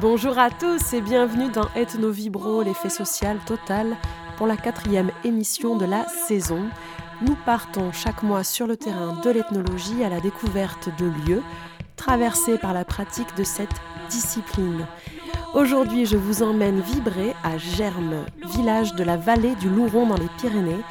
Bonjour à tous et bienvenue dans Ethno Vibro, l'effet social total, pour la quatrième émission de la saison. Nous partons chaque mois sur le terrain de l'ethnologie à la découverte de lieux traversés par la pratique de cette discipline. Aujourd'hui, je vous emmène vibrer à Germes, village de la vallée du Louron dans les Pyrénées,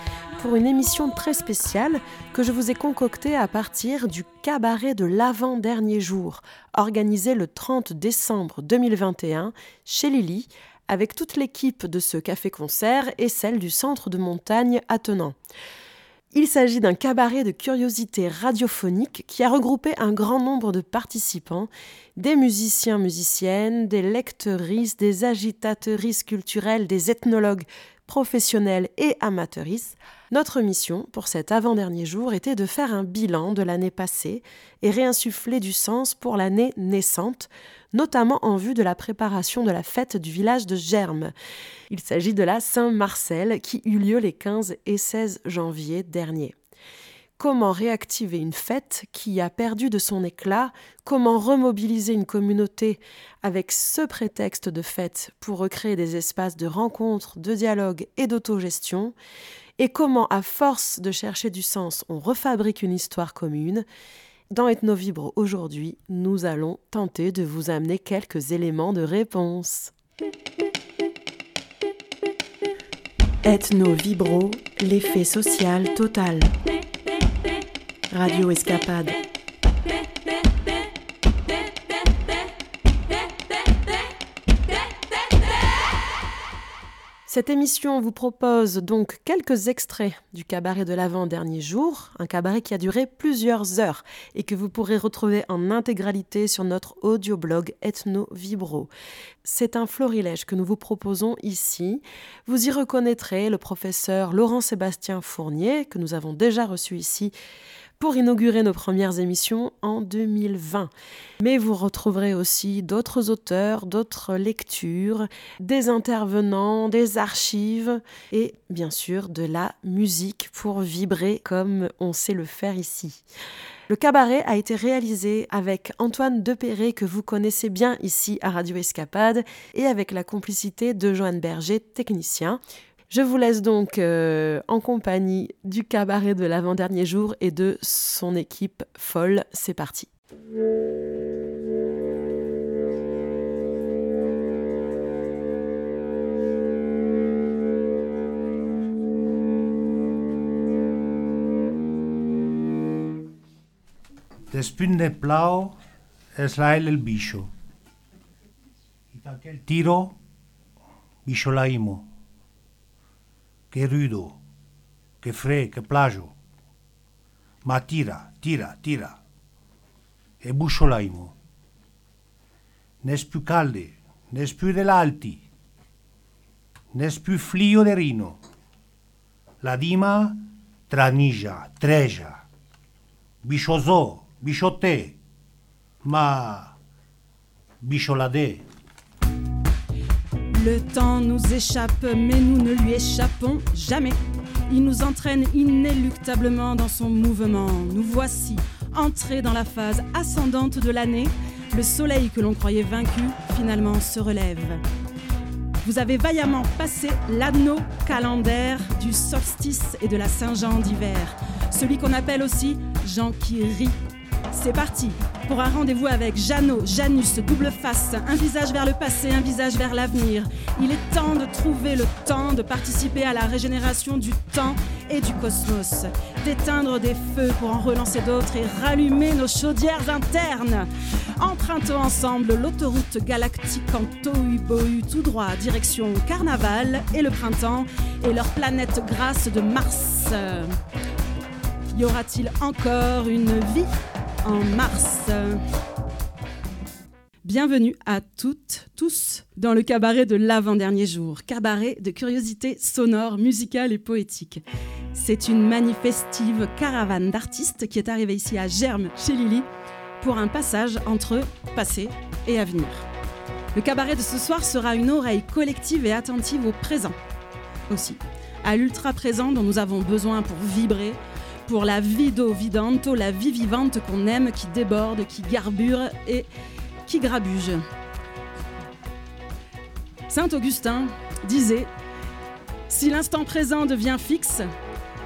pour une émission très spéciale que je vous ai concoctée à partir du cabaret de l'avant-dernier jour, organisé le 30 décembre 2021 chez Lily, avec toute l'équipe de ce café-concert et celle du centre de montagne attenant. Il s'agit d'un cabaret de curiosités radiophoniques qui a regroupé un grand nombre de participants, des musiciens, musiciennes, des lecteuristes, des agitateuristes culturelles, des ethnologues professionnels et amateuristes. Notre mission pour cet avant-dernier jour était de faire un bilan de l'année passée et réinsuffler du sens pour l'année naissante, notamment en vue de la préparation de la fête du village de Germes. Il s'agit de la Saint-Marcel qui eut lieu les 15 et 16 janvier dernier. Comment réactiver une fête qui a perdu de son éclat Comment remobiliser une communauté avec ce prétexte de fête pour recréer des espaces de rencontre, de dialogue et d'autogestion Et comment, à force de chercher du sens, on refabrique une histoire commune dans Ethnovibre aujourd'hui, nous allons tenter de vous amener quelques éléments de réponse. Ethno-vibro, l'effet social total. Radio Escapade. Cette émission vous propose donc quelques extraits du cabaret de l'avant-dernier jour, un cabaret qui a duré plusieurs heures et que vous pourrez retrouver en intégralité sur notre audioblog Ethno Vibro. C'est un florilège que nous vous proposons ici. Vous y reconnaîtrez le professeur Laurent-Sébastien Fournier, que nous avons déjà reçu ici pour inaugurer nos premières émissions en 2020. Mais vous retrouverez aussi d'autres auteurs, d'autres lectures, des intervenants, des archives et bien sûr de la musique pour vibrer comme on sait le faire ici. Le cabaret a été réalisé avec Antoine Depéré, que vous connaissez bien ici à Radio Escapade, et avec la complicité de Joanne Berger, technicien. Je vous laisse donc euh, en compagnie du cabaret de l'avant-dernier jour et de son équipe folle. C'est parti. Lail el bicho. Tiro, che rudo, che fre, che plagio. Ma tira, tira, tira. E busciolaimo. Nes più calde, nes più dell'alti, nes più flio de rino. La dima tranija, treja. Bisciosò, bisciotè, ma bisciolade. Le temps nous échappe, mais nous ne lui échappons jamais. Il nous entraîne inéluctablement dans son mouvement. Nous voici entrés dans la phase ascendante de l'année. Le soleil que l'on croyait vaincu finalement se relève. Vous avez vaillamment passé l'anneau calendaire du solstice et de la Saint-Jean d'hiver, celui qu'on appelle aussi Jean qui rit c'est parti pour un rendez-vous avec Jeannot, Janus, double face, un visage vers le passé, un visage vers l'avenir. Il est temps de trouver le temps de participer à la régénération du temps et du cosmos, d'éteindre des feux pour en relancer d'autres et rallumer nos chaudières internes. Empruntons ensemble l'autoroute galactique en tohu-bohu tout droit, direction Carnaval et le printemps et leur planète grasse de Mars. Y aura-t-il encore une vie? En mars. Bienvenue à toutes, tous, dans le cabaret de l'avant-dernier jour, cabaret de curiosité sonore, musicale et poétique. C'est une manifestive caravane d'artistes qui est arrivée ici à Germe, chez Lily, pour un passage entre passé et avenir. Le cabaret de ce soir sera une oreille collective et attentive au présent aussi, à l'ultra-présent dont nous avons besoin pour vibrer, pour la vido vidanto, la vie vivante qu'on aime, qui déborde, qui garbure et qui grabuge. Saint Augustin disait Si l'instant présent devient fixe,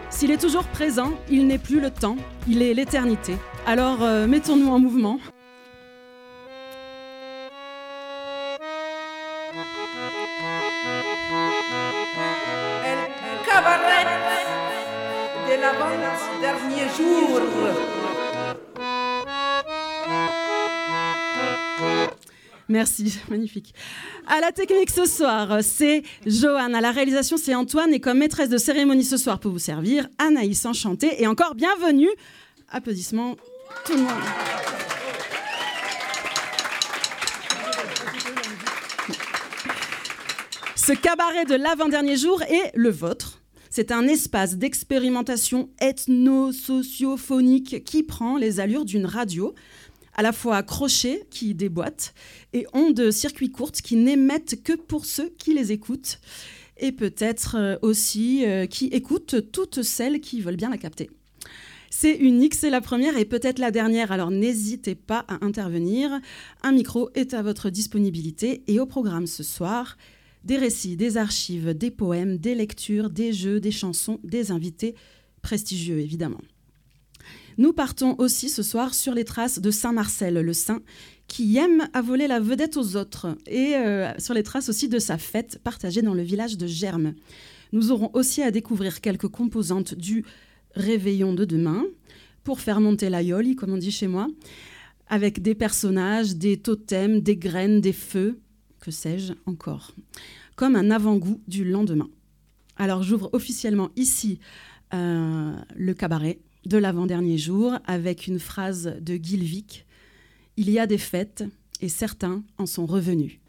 s'il est toujours présent, il n'est plus le temps, il est l'éternité. Alors euh, mettons-nous en mouvement. Merci, magnifique. À la technique ce soir, c'est Joanne. À la réalisation, c'est Antoine. Et comme maîtresse de cérémonie ce soir pour vous servir, Anaïs Enchantée. Et encore bienvenue. Applaudissements, tout le monde. Ce cabaret de l'avant-dernier jour est le vôtre. C'est un espace d'expérimentation ethno-sociophonique qui prend les allures d'une radio, à la fois crochet qui déboîte et ondes circuits courtes qui n'émettent que pour ceux qui les écoutent et peut-être euh, aussi euh, qui écoutent toutes celles qui veulent bien la capter. C'est unique, c'est la première et peut-être la dernière, alors n'hésitez pas à intervenir. Un micro est à votre disponibilité et au programme ce soir, des récits, des archives, des poèmes, des lectures, des jeux, des chansons, des invités prestigieux évidemment. Nous partons aussi ce soir sur les traces de Saint Marcel, le saint qui aime à voler la vedette aux autres, et euh, sur les traces aussi de sa fête partagée dans le village de Germes. Nous aurons aussi à découvrir quelques composantes du réveillon de demain pour faire monter la yoli, comme on dit chez moi, avec des personnages, des totems, des graines, des feux, sais-je encore, comme un avant-goût du lendemain. Alors j'ouvre officiellement ici euh, le cabaret de l'avant-dernier jour avec une phrase de Gilvik. Il y a des fêtes et certains en sont revenus.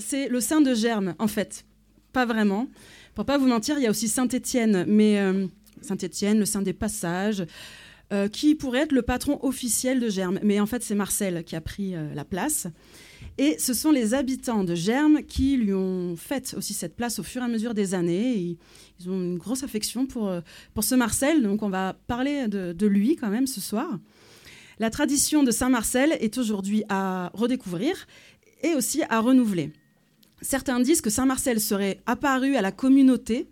C'est le saint de Germe, en fait. Pas vraiment. Pour pas vous mentir, il y a aussi Saint-Étienne, mais euh, Saint-Étienne, le saint des passages, euh, qui pourrait être le patron officiel de Germe. Mais en fait, c'est Marcel qui a pris euh, la place. Et ce sont les habitants de Germe qui lui ont fait aussi cette place au fur et à mesure des années. ils ont une grosse affection pour, pour ce Marcel, donc on va parler de, lui quand même ce soir. La tradition de Saint-Marcel est aujourd'hui à redécouvrir et aussi à renouveler. Certains disent que Saint-Marcel serait apparu à la communauté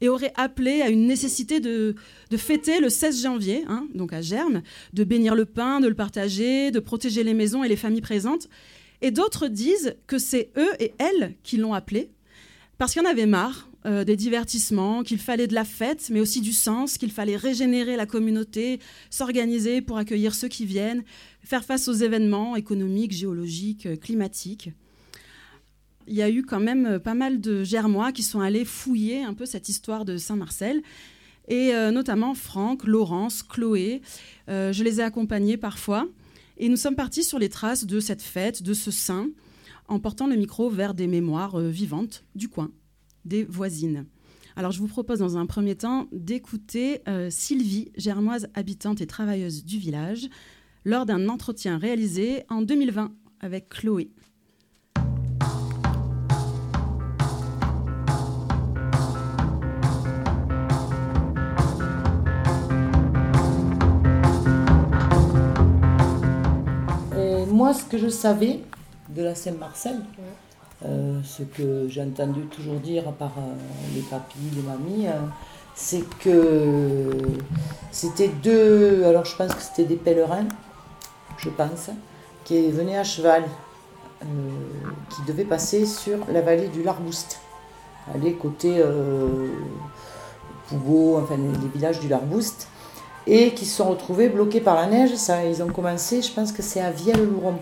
et aurait appelé à une nécessité de, fêter le 16 janvier, hein, donc à Germe, de bénir le pain, de le partager, de protéger les maisons et les familles présentes. Et d'autres disent que c'est eux et elles qui l'ont appelé, parce qu'il y en avait marre euh, des divertissements, qu'il fallait de la fête, mais aussi du sens, qu'il fallait régénérer la communauté, s'organiser pour accueillir ceux qui viennent, faire face aux événements économiques, géologiques, euh, climatiques il y a eu quand même euh, pas mal de Germois qui sont allés fouiller un peu cette histoire de Saint-Marcel. Et notamment Franck, Laurence, Chloé. Je les ai accompagnés parfois. Et nous sommes partis sur les traces de cette fête, de ce saint, en portant le micro vers des mémoires vivantes du coin, des voisines. Alors je vous propose dans un premier temps d'écouter Sylvie, germoise habitante et travailleuse du village, lors d'un entretien réalisé en 2020 avec Chloé. moi, ce que je savais de la Saint-Marcel, euh, ce que j'ai entendu toujours dire par euh, les papis, les mamies, euh, c'est que c'était deux, alors je pense que c'était des pèlerins, je pense, qui venaient à cheval, qui devaient passer sur la vallée du Larbouste, aller côté Pougot, enfin les villages du Larbouste et qui se sont retrouvés bloqués par la neige. Ça, ils ont commencé, je pense que c'est à Vielle-Louron.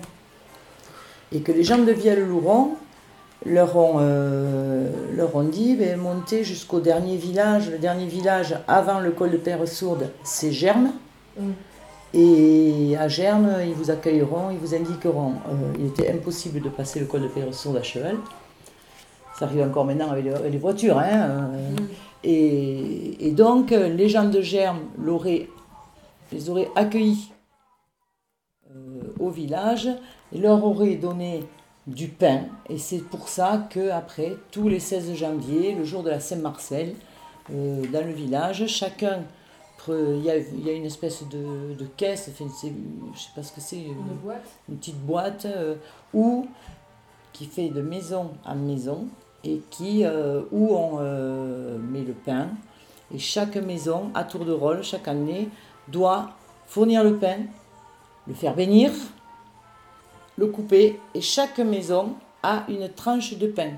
Et que les gens de Vielle-Louron leur ont, euh, leur ont dit ben, montez jusqu'au dernier village. Le dernier village avant le col de Père Sourde, c'est Germe. Mm. Et à Germe, ils vous accueilleront, ils vous indiqueront. Euh, il était impossible de passer le col de Père Sourde à cheval. Ça arrive encore maintenant avec les, voitures. Hein, euh. mm. et, et, donc, les gens de Germe les aurait accueillis au village et leur aurait donné du pain. Et c'est pour ça qu'après, tous les 16 janvier, le jour de la Saint-Marcel, euh, dans le village, chacun, il y, a, il y a une espèce de, de caisse, enfin, je ne sais pas ce que c'est, une, boîte. une petite boîte, euh, où, qui fait de maison en maison et qui, où on met le pain. Et chaque maison, à tour de rôle, chaque année, doit fournir le pain, le faire bénir, le couper, et chaque maison a une tranche de pain.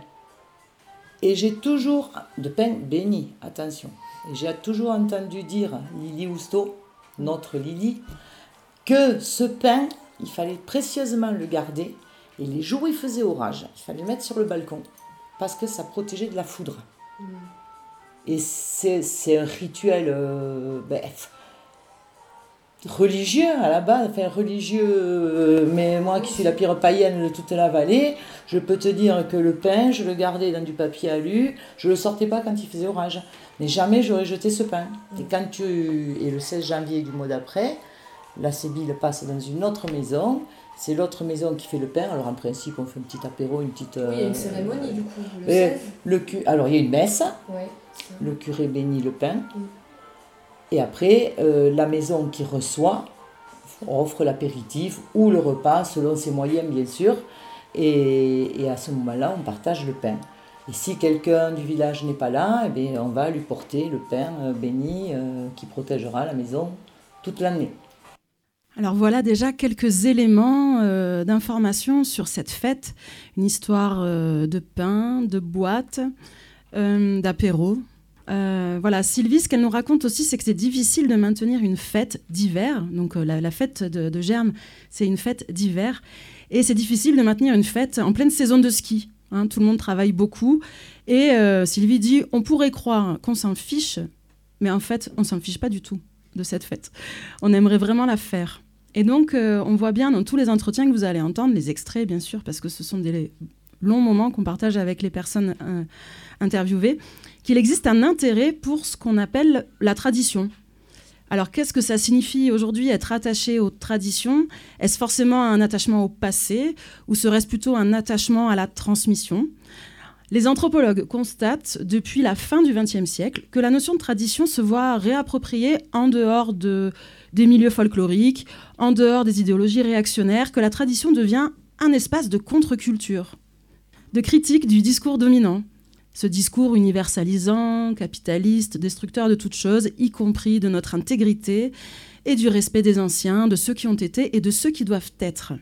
Et j'ai toujours, de pain béni, attention, j'ai toujours entendu dire, Lily Housteau, notre Lily, que ce pain, il fallait précieusement le garder, et les jours où il faisait orage, il fallait le mettre sur le balcon, parce que ça protégeait de la foudre. Mm. Et c'est un rituel, euh, religieux à la base, enfin religieux, euh, mais moi qui suis la pire païenne de toute la vallée, je peux te dire que le pain, je le gardais dans du papier alu, je le sortais pas quand il faisait orage. Mais jamais j'aurais jeté ce pain. Et quand tu. Et le 16 janvier du mois d'après, la Sébille passe dans une autre maison. C'est l'autre maison qui fait le pain. Alors en principe, on fait un petit apéro, une petite. Oui, il y a une cérémonie du coup. Le 16. Le Alors il y a une messe. le curé bénit le pain. Et après, euh, la maison qui reçoit offre l'apéritif ou le repas selon ses moyens, bien sûr. Et, à ce moment-là, on partage le pain. Et si quelqu'un du village n'est pas là, eh bien, on va lui porter le pain euh, béni euh, qui protégera la maison toute l'année. Alors voilà déjà quelques éléments d'information sur cette fête, une histoire de pain, de boîte, d'apéro, euh, voilà, Sylvie, ce qu'elle nous raconte aussi, c'est que c'est difficile de maintenir une fête d'hiver. Donc euh, la, fête de, Germe, c'est une fête d'hiver. Et c'est difficile de maintenir une fête en pleine saison de ski. Hein. tout le monde travaille beaucoup. Et euh, Sylvie dit, on pourrait croire qu'on s'en fiche, mais en fait, on s'en fiche pas du tout de cette fête. On aimerait vraiment la faire. Et donc, on voit bien dans tous les entretiens que vous allez entendre, les extraits bien sûr, parce que ce sont des long moment qu'on partage avec les personnes interviewées, qu'il existe un intérêt pour ce qu'on appelle la tradition. Alors qu'est-ce que ça signifie aujourd'hui être attaché aux traditions? Est-ce forcément un attachement au passé ou serait-ce plutôt un attachement à la transmission? Les anthropologues constatent depuis la fin du XXe siècle que la notion de tradition se voit réappropriée en dehors de, des milieux folkloriques, en dehors des idéologies réactionnaires, que la tradition devient un espace de contre-culture, de critique du discours dominant. Ce discours universalisant, capitaliste, destructeur de toutes choses, y compris de notre intégrité et du respect des anciens, de ceux qui ont été et de ceux qui doivent être.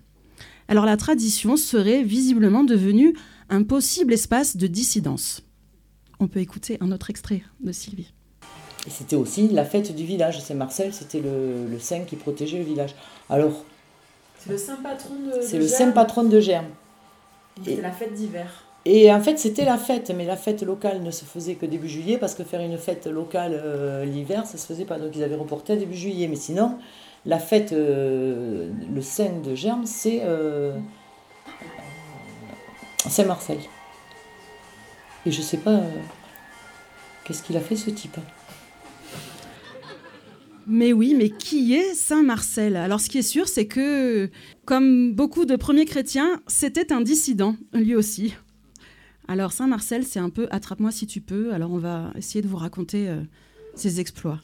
Alors la tradition serait visiblement devenue un possible espace de dissidence. On peut écouter un autre extrait de Sylvie. Et c'était aussi la fête du village. Saint-Marcel, c'était le, le, saint qui protégeait le village. Alors. C'est le saint patron de. C'est le saint patron de Germe. C'était la fête d'hiver. Et en fait, c'était la fête, mais la fête locale ne se faisait que début juillet, parce que faire une fête locale euh, l'hiver, ça se faisait pas. Donc ils avaient reporté début juillet. Mais sinon, la fête, euh, le saint de Germe, c'est. Euh, Saint-Marcel. Et je sais pas euh, qu'est-ce qu'il a fait ce type. Mais oui, mais qui est Saint Marcel? Alors ce qui est sûr, c'est que, comme beaucoup de premiers chrétiens, c'était un dissident, lui aussi. Alors Saint Marcel, c'est un peu attrape-moi si tu peux. Alors on va essayer de vous raconter euh, ses exploits.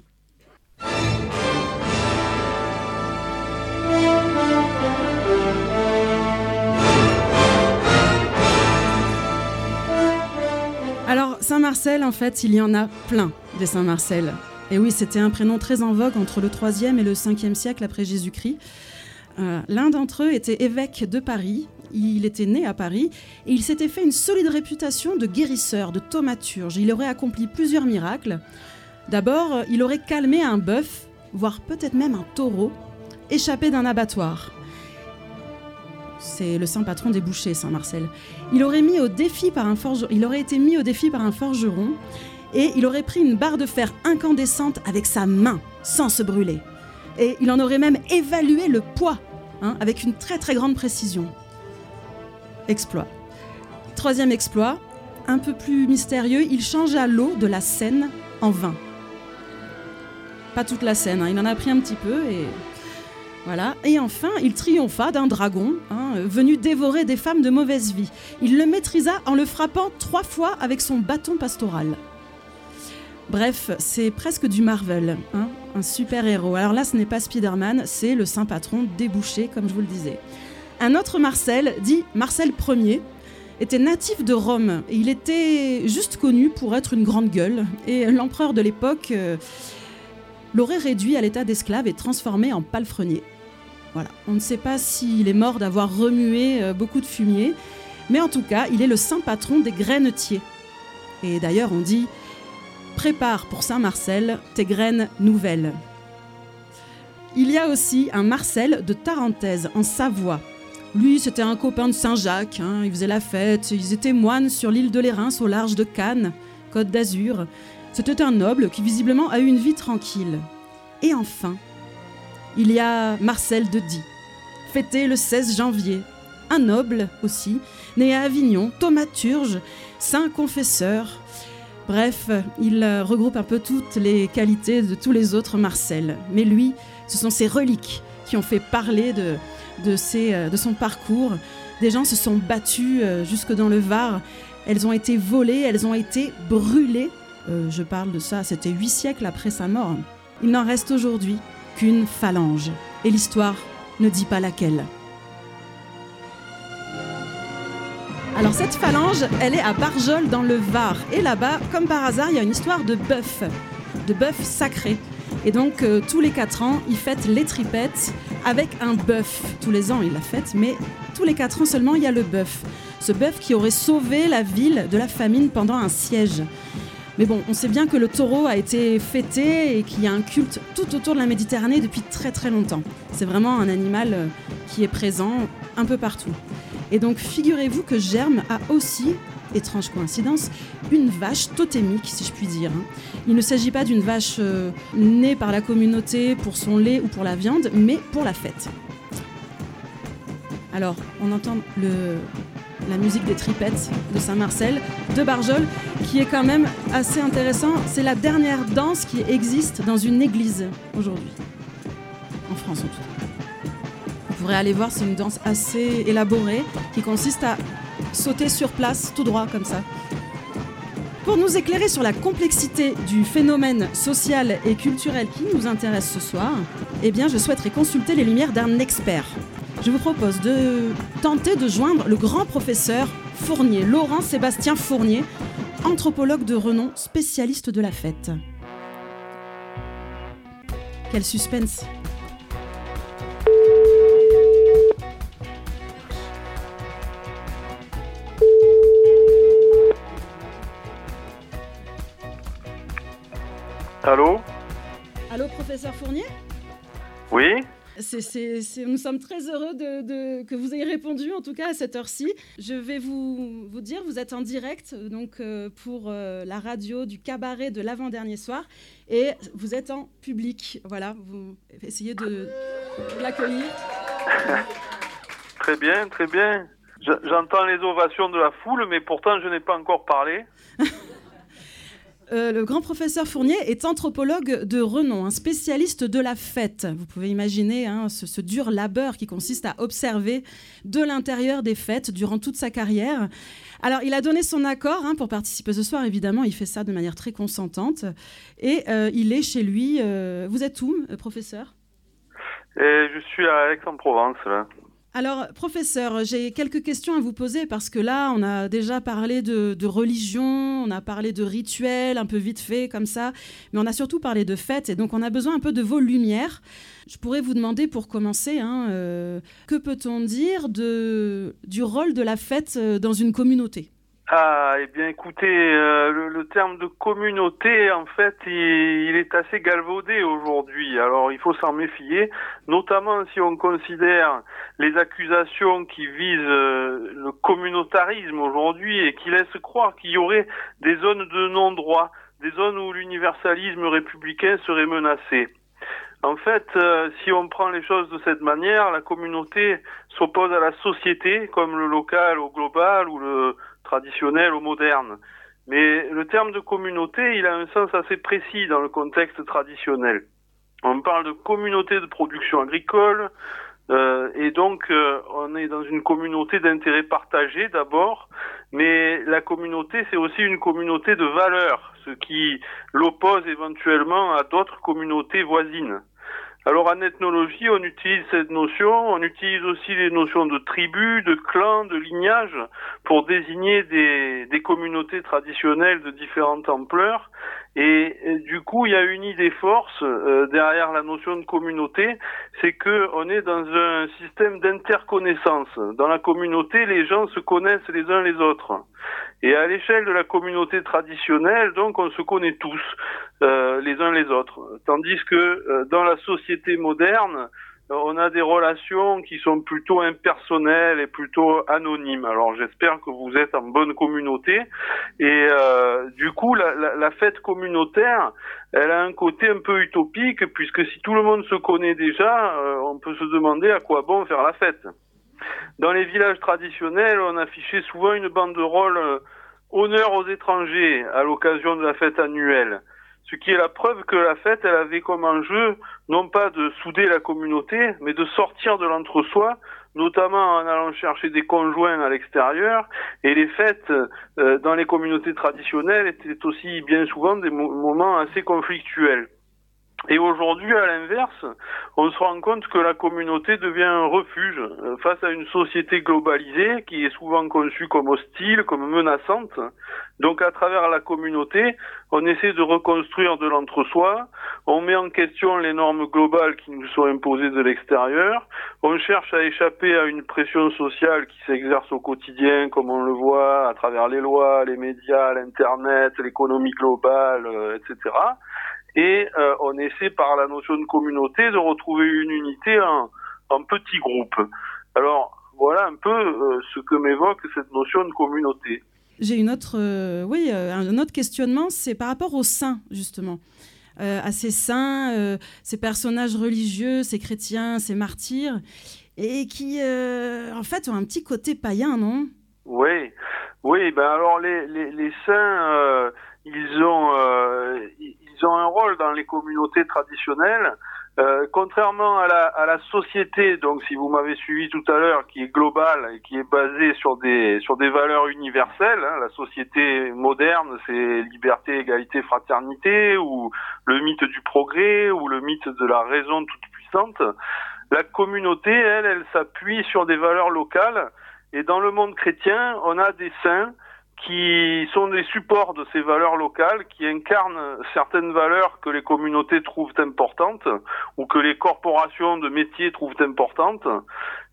Alors, Saint-Marcel, en fait, il y en a plein des Saint-Marcel. Et oui, c'était un prénom très en vogue entre le 3e et le 5e siècle après Jésus-Christ. Euh, l'un d'entre eux était évêque de Paris. Il était né à Paris et il s'était fait une solide réputation de guérisseur, de thaumaturge. Il aurait accompli plusieurs miracles. D'abord, il aurait calmé un bœuf, voire peut-être même un taureau, échappé d'un abattoir. C'est le saint patron des bouchers, Saint Marcel. Il aurait, été mis au défi par un forgeron et il aurait pris une barre de fer incandescente avec sa main, sans se brûler. Et il en aurait même évalué le poids, hein, avec une très très grande précision. Exploit. Troisième exploit, un peu plus mystérieux, il changea l'eau de la Seine en vin. Pas toute la Seine, hein, il en a pris un petit peu et voilà. Et enfin, il triompha d'un dragon hein, venu dévorer des femmes de mauvaise vie. Il le maîtrisa en le frappant trois fois avec son bâton pastoral. Bref, c'est presque du Marvel, hein, un super héros. Alors là, ce n'est pas Spider-Man, c'est le saint patron débouché, comme je vous le disais. Un autre Marcel, dit Marcel Ier, était natif de Rome il était juste connu pour être une grande gueule. Et l'empereur de l'époque. Euh, l'aurait réduit à l'état d'esclave et transformé en palefrenier. Voilà. On ne sait pas s'il est mort d'avoir remué euh, beaucoup de fumier, mais en tout cas, il est le saint patron des grainetiers. Et d'ailleurs, on dit Prépare pour Saint Marcel tes graines nouvelles. Il y a aussi un Marcel de Tarentaise, en Savoie. Lui, c'était un copain de Saint-Jacques, hein. il faisait la fête, ils étaient moines sur l'île de l'Érins au large de Cannes, Côte d'Azur. C'était un noble qui visiblement a eu une vie tranquille. Et enfin, il y a Marcel de Die, fêté le 16 janvier. Un noble aussi, né à Avignon, thaumaturge, saint confesseur. Bref, il regroupe un peu toutes les qualités de tous les autres Marcel. Mais lui, ce sont ses reliques qui ont fait parler de, de, ses, de son parcours. Des gens se sont battus euh, jusque dans le Var. Elles ont été volées, elles ont été brûlées euh, je parle de ça, c'était huit siècles après sa mort. Il n'en reste aujourd'hui qu'une phalange. Et l'histoire ne dit pas laquelle. Alors cette phalange, elle est à Barjol dans le Var. Et là-bas, comme par hasard, il y a une histoire de bœuf, de bœuf sacré. Et donc euh, tous les quatre ans, ils fêtent les tripettes avec un bœuf. Tous les ans, ils la fêtent, mais tous les quatre ans seulement, il y a le bœuf. Ce bœuf qui aurait sauvé la ville de la famine pendant un siège. Mais bon, on sait bien que le taureau a été fêté et qu'il y a un culte tout autour de la Méditerranée depuis très très longtemps. C'est vraiment un animal euh, qui est présent un peu partout. Et donc figurez-vous que Germe a aussi, étrange coïncidence, une vache totémique, si je puis dire. Hein. Il ne s'agit pas d'une vache euh, née par la communauté pour son lait ou pour la viande, mais pour la fête. Alors, on entend le, la musique des tripettes de Saint-Marcel, de Barjol, qui est quand même assez intéressant. C'est la dernière danse qui existe dans une église aujourd'hui, en France en tout cas. Vous pourrez aller voir, c'est une danse assez élaborée qui consiste à sauter sur place tout droit comme ça. Pour nous éclairer sur la complexité du phénomène social et culturel qui nous intéresse ce soir, eh bien, je souhaiterais consulter les lumières d'un expert. Je vous propose de tenter de joindre le grand professeur Fournier, Laurent Sébastien Fournier, anthropologue de renom, spécialiste de la fête. Quel suspense Fournier Oui c'est- nous sommes très heureux de, de- que vous ayez répondu, en tout cas à cette heure-ci. Je vais vous, vous dire, vous êtes en direct donc euh, pour euh, la radio du cabaret de l'avant-dernier soir, et vous êtes en public. Voilà, vous essayez de, de l'accueillir. Très bien, très bien. Je- J'entends les ovations de la foule, mais pourtant je n'ai pas encore parlé. Euh, le grand professeur Fournier est anthropologue de renom, un spécialiste de la fête. Vous pouvez imaginer hein, ce, dur labeur qui consiste à observer de l'intérieur des fêtes durant toute sa carrière. Alors, il a donné son accord hein, pour participer ce soir, évidemment. Il fait ça de manière très consentante. Et euh, il est chez lui. euh, Vous êtes où, professeur? Et je suis à Aix-en-Provence. Alors, professeur, j'ai quelques questions à vous poser parce que là, on a déjà parlé de, religion, on a parlé de rituels, un peu vite fait comme ça, mais on a surtout parlé de fêtes et donc on a besoin un peu de vos lumières. Je pourrais vous demander pour commencer, hein, euh, que peut-on dire du rôle de la fête euh, dans une communauté? Ah, eh bien écoutez, euh, le, le terme de communauté, en fait, il, il est assez galvaudé aujourd'hui. Alors il faut s'en méfier, notamment si on considère les accusations qui visent euh, le communautarisme aujourd'hui et qui laissent croire qu'il y aurait des zones de non-droit, des zones où l'universalisme républicain serait menacé. En fait, euh, si on prend les choses de cette manière, la communauté s'oppose à la société, comme le local au global ou le traditionnel au moderne. Mais le terme de communauté, il a un sens assez précis dans le contexte traditionnel. On parle de communauté de production agricole, euh, et donc euh, on est dans une communauté d'intérêts partagés d'abord, mais la communauté c'est aussi une communauté de valeurs, ce qui l'oppose éventuellement à d'autres communautés voisines. Alors en ethnologie, on utilise cette notion, on utilise aussi les notions de tribu, de clan, de lignage pour désigner des, des communautés traditionnelles de différentes ampleurs. Et, du coup, il y a une idée force euh, derrière la notion de communauté, c'est que on est dans un système d'interconnaissance. Dans la communauté, les gens se connaissent les uns les autres. Et à l'échelle de la communauté traditionnelle, donc, on se connaît tous euh, les uns les autres. Tandis que euh, dans la société moderne, on a des relations qui sont plutôt impersonnelles et plutôt anonymes. Alors j'espère que vous êtes en bonne communauté. Et euh, du coup, la, la, la fête communautaire, elle a un côté un peu utopique, puisque si tout le monde se connaît déjà, euh, on peut se demander à quoi bon faire la fête. Dans les villages traditionnels, on affichait souvent une banderole euh, honneur aux étrangers à l'occasion de la fête annuelle. Ce qui est la preuve que la fête, elle avait comme enjeu non pas de souder la communauté, mais de sortir de l'entre-soi, notamment en allant chercher des conjoints à l'extérieur. Et les fêtes euh, dans les communautés traditionnelles étaient aussi bien souvent des mo moments assez conflictuels. Et aujourd'hui, à l'inverse, on se rend compte que la communauté devient un refuge euh, face à une société globalisée qui est souvent conçue comme hostile, comme menaçante. Donc à travers la communauté, on essaie de reconstruire de l'entre-soi, on met en question les normes globales qui nous sont imposées de l'extérieur, on cherche à échapper à une pression sociale qui s'exerce au quotidien, comme on le voit à travers les lois, les médias, l'Internet, l'économie globale, euh, etc et euh, on essaie par la notion de communauté de retrouver une unité en, en petits groupes. Alors voilà un peu euh, ce que m'évoque cette notion de communauté. J'ai une autre, euh, oui, un autre questionnement, c'est par rapport aux saints justement. Euh, à ces saints, euh, ces personnages religieux, ces chrétiens, ces martyrs, et qui, euh, en fait, ont un petit côté païen, non? Oui, oui. Ben alors les les, les saints, ils ont ils ont un rôle dans les communautés traditionnelles. Euh, contrairement à la, à la société, donc si vous m'avez suivi tout à l'heure, qui est globale et qui est basée sur des sur des valeurs universelles, hein, la société moderne, c'est liberté, égalité, fraternité, ou le mythe du progrès, ou le mythe de la raison toute puissante. La communauté, elle, elle s'appuie sur des valeurs locales. Et dans le monde chrétien, on a des saints qui sont des supports de ces valeurs locales, qui incarnent certaines valeurs que les communautés trouvent importantes ou que les corporations de métiers trouvent importantes.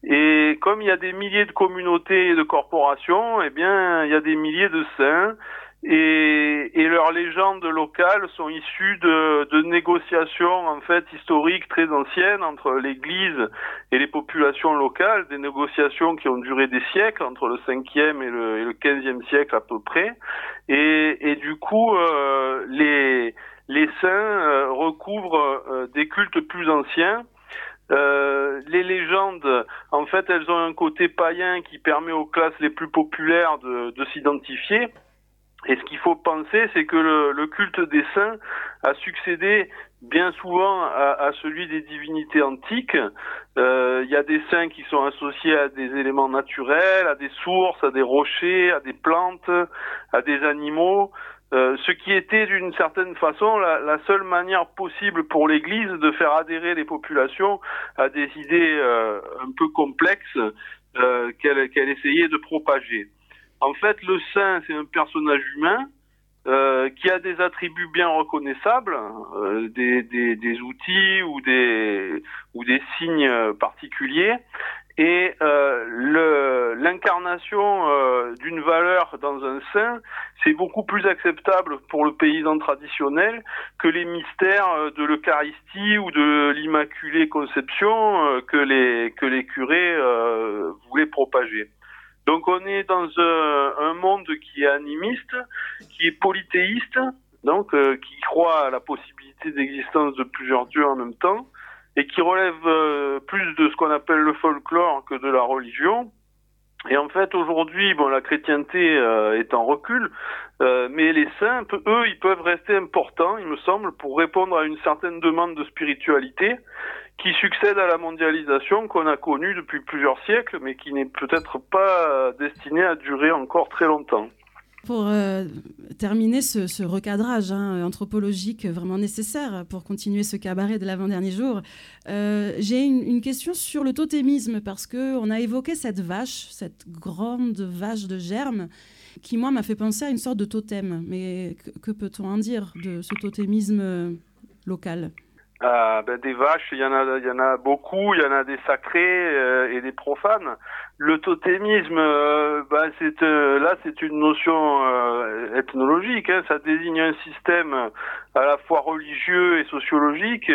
Et comme il y a des milliers de communautés et de corporations, eh bien, il y a des milliers de saints et, et, leurs légendes locales sont issues de, de, négociations en fait historiques très anciennes entre l'Église et les populations locales, des négociations qui ont duré des siècles entre le 5e et le, et le 15e siècle à peu près, et, et du coup euh, les les saints euh, recouvrent euh, des cultes plus anciens. Euh, les légendes, en fait, elles ont un côté païen qui permet aux classes les plus populaires de, de s'identifier. Et ce qu'il faut penser, c'est que le, culte des saints a succédé bien souvent à, celui des divinités antiques. Euh, il y a des saints qui sont associés à des éléments naturels, à des sources, à des rochers, à des plantes, à des animaux. Euh, ce qui était d'une certaine façon la, seule manière possible pour l'Église de faire adhérer les populations à des idées euh, un peu complexes qu'elle essayait de propager. En fait, le saint, c'est un personnage humain euh, qui a des attributs bien reconnaissables, euh, des, des, des, outils ou des, ou des signes particuliers. Et euh, l'incarnation euh, d'une valeur dans un saint, c'est beaucoup plus acceptable pour le paysan traditionnel que les mystères de l'Eucharistie ou de l'Immaculée Conception euh, que les que les curés euh, voulaient propager. Donc on est dans un, un, monde qui est animiste, qui est polythéiste, donc euh, qui croit à la possibilité d'existence de plusieurs dieux en même temps, et qui relève euh, plus de ce qu'on appelle le folklore que de la religion. Et en fait, aujourd'hui, bon, la chrétienté euh, est en recul, euh, mais les saints, eux, ils peuvent rester importants, il me semble, pour répondre à une certaine demande de spiritualité qui succède à la mondialisation qu'on a connue depuis plusieurs siècles, mais qui n'est peut-être pas destinée à durer encore très longtemps. Pour euh, terminer ce, recadrage hein, anthropologique vraiment nécessaire pour continuer ce cabaret de l'avant-dernier jour, euh, j'ai une, une, question sur le totémisme parce qu'on a évoqué cette vache, cette grande vache de germe, qui moi m'a fait penser à une sorte de totem. Mais que, que peut-on en dire de ce totémisme local? Euh, ben, des vaches, il y en a, il y en a beaucoup. Il y en a des sacrés euh, et des profanes. Le totémisme, euh, ben, c'est euh, là, c'est une notion euh, ethnologique. Hein, ça désigne un système à la fois religieux et sociologique.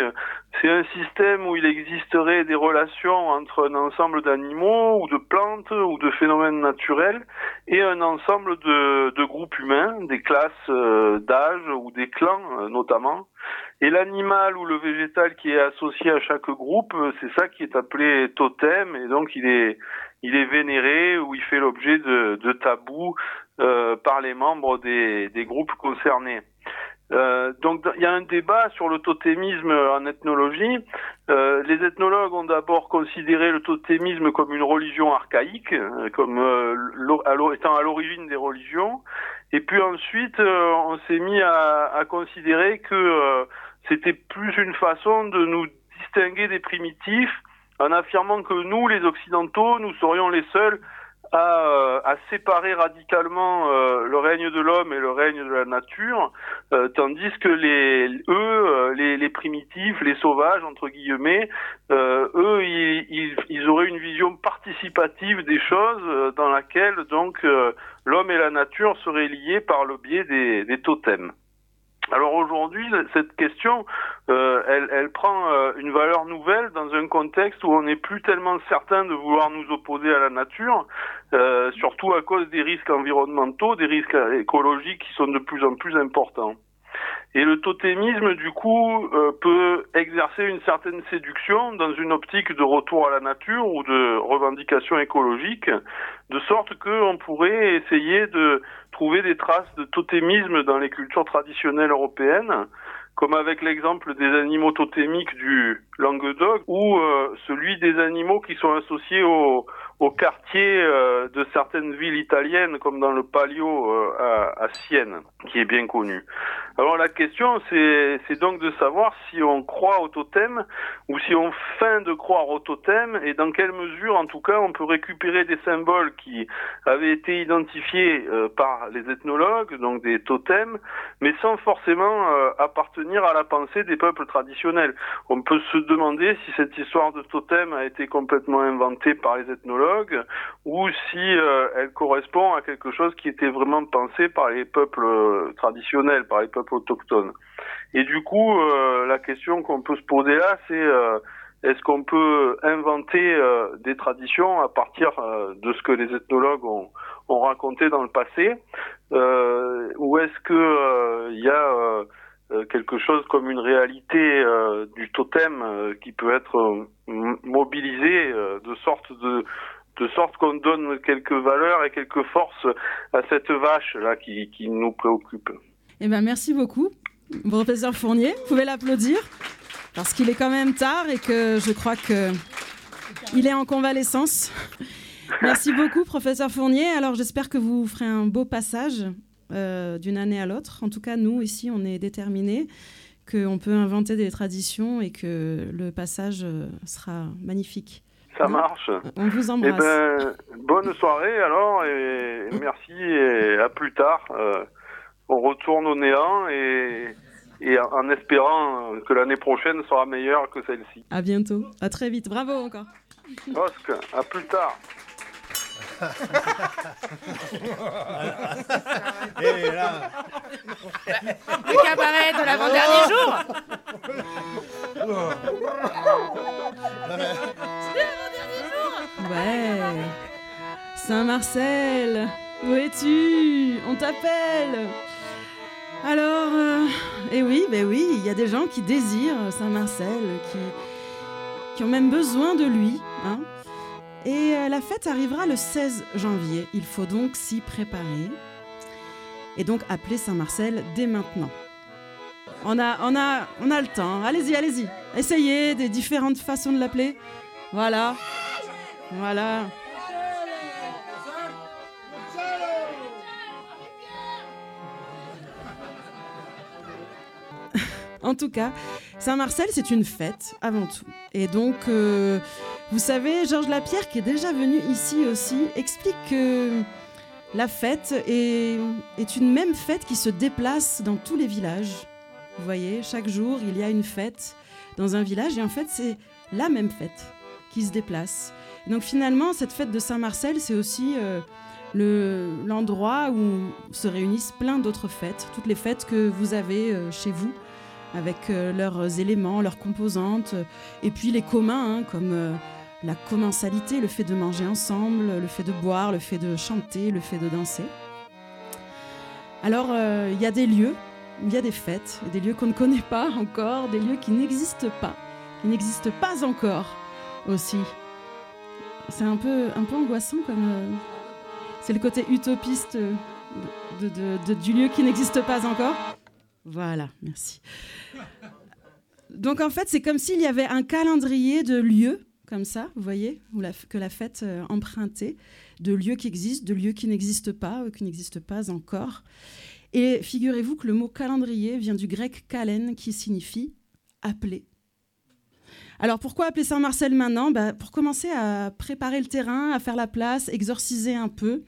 C'est un système où il existerait des relations entre un ensemble d'animaux ou de plantes ou de phénomènes naturels et un ensemble de, de groupes humains, des classes d'âge ou des clans notamment. Et l'animal ou le végétal qui est associé à chaque groupe, c'est ça qui est appelé totem, et donc il est, il est vénéré ou il fait l'objet de, de tabous euh, par les membres des, des groupes concernés. Euh, donc il y a un débat sur le totémisme en ethnologie. Euh, les ethnologues ont d'abord considéré le totémisme comme une religion archaïque, comme euh, étant à l'origine des religions. Et puis ensuite, euh, on s'est mis à, à, considérer que euh, c'était plus une façon de nous distinguer des primitifs en affirmant que nous, les Occidentaux, nous serions les seuls à, euh, séparer radicalement euh, le règne de l'homme et le règne de la nature, euh, tandis que les eux, les, primitifs, les sauvages entre guillemets, eux, ils, auraient une vision participative des choses dans laquelle donc l'homme et la nature seraient liés par le biais des totems. Alors aujourd'hui, cette question, euh, elle, prend euh, une valeur nouvelle dans un contexte où on n'est plus tellement certain de vouloir nous opposer à la nature, euh, surtout à cause des risques environnementaux, des risques écologiques qui sont de plus en plus importants. Et le totémisme, du coup, euh, peut exercer une certaine séduction dans une optique de retour à la nature ou de revendication écologique, de sorte qu'on pourrait essayer de trouver des traces de totémisme dans les cultures traditionnelles européennes, comme avec l'exemple des animaux totémiques du Languedoc ou euh, celui des animaux qui sont associés au, au quartier euh, de certaines villes italiennes, comme dans le Palio euh, à, Sienne, qui est bien connu. Alors la question, c'est donc de savoir si on croit au totem ou si on feint de croire au totem et dans quelle mesure, en tout cas, on peut récupérer des symboles qui avaient été identifiés euh, par les ethnologues, donc des totems, mais sans forcément appartenir à la pensée des peuples traditionnels. On peut se demander si cette histoire de totem a été complètement inventée par les ethnologues ou si euh, elle correspond à quelque chose qui était vraiment pensé par les peuples euh, traditionnels, par les peuples autochtones. Et du coup, euh, la question qu'on peut se poser là, c'est est-ce qu'on peut inventer des traditions à partir de ce que les ethnologues ont, ont raconté dans le passé, ou est-ce que il y a quelque chose comme une réalité du totem qui peut être mobilisé de sorte de de sorte qu'on donne quelques valeurs et quelques forces à cette vache là qui, nous préoccupe. Eh ben merci beaucoup, professeur Fournier. Vous pouvez l'applaudir parce qu'il est quand même tard et que je crois que il est en convalescence. Merci beaucoup, professeur Fournier. Alors j'espère que vous ferez un beau passage euh, d'une année à l'autre. En tout cas, nous, ici, on est déterminés qu'on peut inventer des traditions et que le passage euh, sera magnifique. Ça marche. On vous embrasse. Eh ben, bonne soirée alors et merci et à plus tard. Euh, on retourne au néant et, et en espérant que l'année prochaine sera meilleure que celle-ci. À bientôt. À très vite. Bravo encore. Oscar, à plus tard. Et là... Le cabaret de l'avant-dernier jour. Ouais. Saint-Marcel Où es-tu? On t'appelle. Alors, euh, eh oui, ben oui, il y a des gens qui désirent Saint-Marcel, qui, qui ont même besoin de lui. Hein et euh, la fête arrivera le 16 janvier. Il faut donc s'y préparer. Et donc appeler Saint-Marcel dès maintenant. On a, le temps. Allez-y, allez-y. Essayez des différentes façons de l'appeler. Voilà. Voilà. En tout cas, Saint-Marcel, c'est une fête avant tout. Et donc, euh, vous savez, Georges Lapierre, qui est déjà venu ici aussi, explique que la fête est, une même fête qui se déplace dans tous les villages. Vous voyez, chaque jour, il y a une fête dans un village, et en fait, c'est la même fête qui se déplace. donc finalement, cette fête de Saint-Marcel, c'est aussi euh, l'endroit où se réunissent plein d'autres fêtes, toutes les fêtes que vous avez euh, chez vous avec euh, leurs éléments, leurs composantes, et puis les communs, hein, comme euh, la commensalité, le fait de manger ensemble, le fait de boire, le fait de chanter, le fait de danser. Alors, euh, il y a des lieux, il y a des fêtes, des lieux qu'on ne connaît pas encore, des lieux qui n'existent pas, qui n'existent pas encore aussi. C'est un peu, un peu angoissant comme... c'est le côté utopiste du lieu qui n'existe pas encore. Voilà, merci. Donc en fait, c'est comme s'il y avait un calendrier de lieux, comme ça, vous voyez, que la fête euh, empruntée, de lieux qui existent, de lieux qui n'existent pas, ou qui n'existent pas encore. Et figurez-vous que le mot calendrier vient du grec kalen, qui signifie appeler. Alors pourquoi appeler Saint-Marcel maintenant? Bah, Pour commencer à préparer le terrain, à faire la place, exorciser un peu.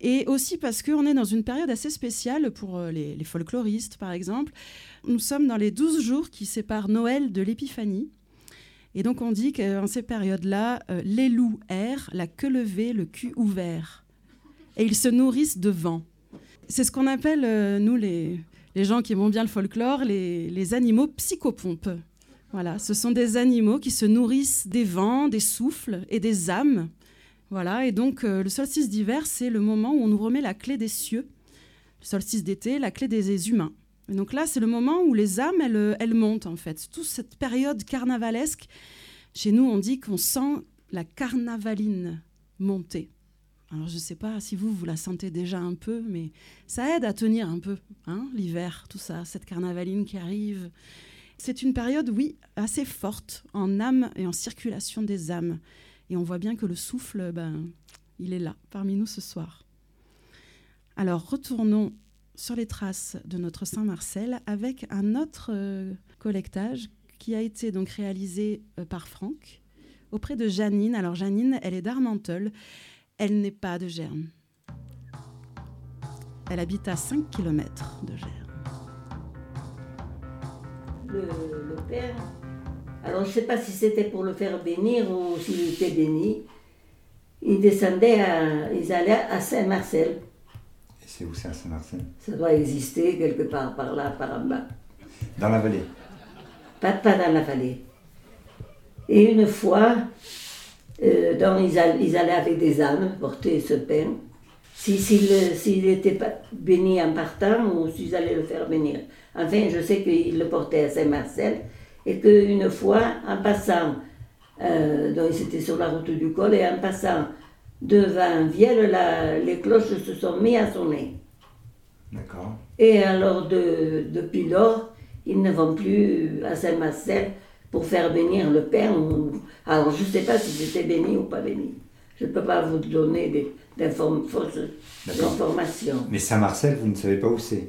Et aussi parce qu'on est dans une période assez spéciale pour euh, les, folkloristes, par exemple. Nous sommes dans les 12 jours qui séparent Noël de l'Épiphanie. Et donc on dit qu'en ces périodes-là, euh, les loups errent, la queue levée, le cul ouvert. Et ils se nourrissent de vent. C'est ce qu'on appelle, euh, nous, les, gens qui aiment bien le folklore, les, les animaux psychopompes. Voilà, ce sont des animaux qui se nourrissent des vents, des souffles et des âmes voilà, et donc euh, le solstice d'hiver, c'est le moment où on nous remet la clé des cieux. Le solstice d'été, la clé des humains. donc là, c'est le moment où les âmes, elles, elles montent en fait. Toute cette période carnavalesque, chez nous, on dit qu'on sent la carnavaline monter. Alors je ne sais pas si vous, vous la sentez déjà un peu, mais ça aide à tenir un peu, hein, l'hiver, tout ça, cette carnavaline qui arrive. C'est une période, oui, assez forte en âme et en circulation des âmes. Et on voit bien que le souffle, ben, il est là, parmi nous ce soir. Alors retournons sur les traces de notre Saint-Marcel avec un autre euh, collectage qui a été donc réalisé euh, par Franck auprès de Janine. Alors Janine, elle est d'Armenteul. Elle n'est pas de Germe. Elle habite à 5 km de Germe. Le père, alors je ne sais pas si c'était pour le faire bénir ou s'il était béni, il descendait, à, ils allaient à Saint-Marcel. Et c'est où ça, Saint-Marcel? Ça doit exister quelque part par là, par en bas. Dans la vallée Pas, pas dans la vallée. Et une fois, euh, donc ils, all- ils allaient avec des ânes porter ce pain. Si- S'il s'il n'était pas béni en partant ou s'ils allaient le faire bénir. Enfin, je sais qu'ils le portaient à Saint-Marcel et qu'une fois, en passant, euh, donc c'était sur la route du col, et en passant devant Vielle, la- les cloches se sont mises à sonner. D'accord. Et alors, de- depuis lors, ils ne vont plus à Saint-Marcel pour faire bénir le ou- Alors, je ne sais pas si c'était béni ou pas béni. Je ne peux pas vous donner des, fausses informations. Mais Saint-Marcel, vous ne savez pas où c'est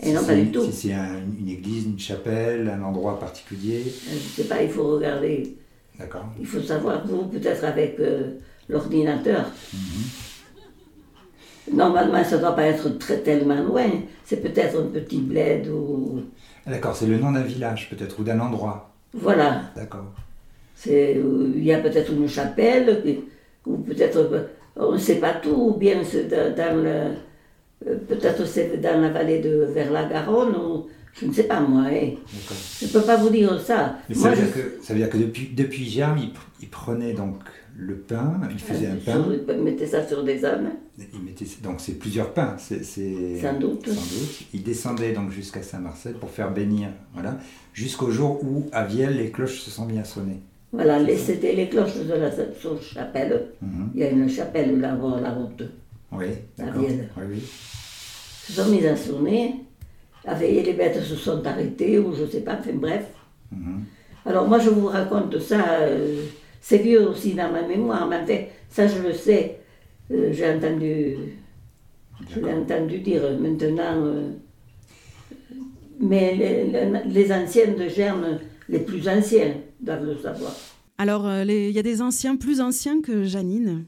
Et non, Si pas c'est- du tout. Si c'est un- une église, une chapelle, un endroit particulier. Je ne sais pas, il faut regarder. D'accord. Il faut savoir, vous, peut-être avec euh, l'ordinateur. Normalement, ça ne doit pas être très tellement loin. C'est peut-être un petit bled ou. Ah, D'accord, c'est le nom d'un village peut-être ou d'un endroit. Voilà. D'accord. C'est, euh, il y a peut-être une chapelle, ou peut-être, euh, on ne sait pas tout, ou bien c'est dans, le, euh, peut-être c'est dans la vallée de vers la Garonne, ou je ne sais pas moi. hein. Je ne peux pas vous dire ça. Mais Moi, ça, veut je- dire que, ça veut dire que depuis, depuis Germe, il, pr- il prenait donc le pain, il faisait un pain, sur- mettez ça sur des ânes. il mettait, donc c'est plusieurs pains, c'est, Sans doute. sans doute. Il descendait donc jusqu'à Saint-Marcel pour faire bénir, voilà, jusqu'au jour où à Vielle les cloches se sont mis à sonner. Voilà, c'était les cloches de la chapelle. Mhm. Il y a une chapelle là bas la route. Oui, À d'accord. Oui, oui. Se sont mis à sonner. La veille, les bêtes se sont arrêtées, ou je ne sais pas, enfin bref. Mhm. Alors moi je vous raconte ça, euh, c'est vieux aussi dans ma mémoire, mais enfin, ça je le sais, Euh, j'ai entendu, je l'ai entendu dire maintenant, euh, mais les, les- anciens de Germe, les plus anciens, doivent le savoir. Alors, il y a des anciens plus anciens que Janine.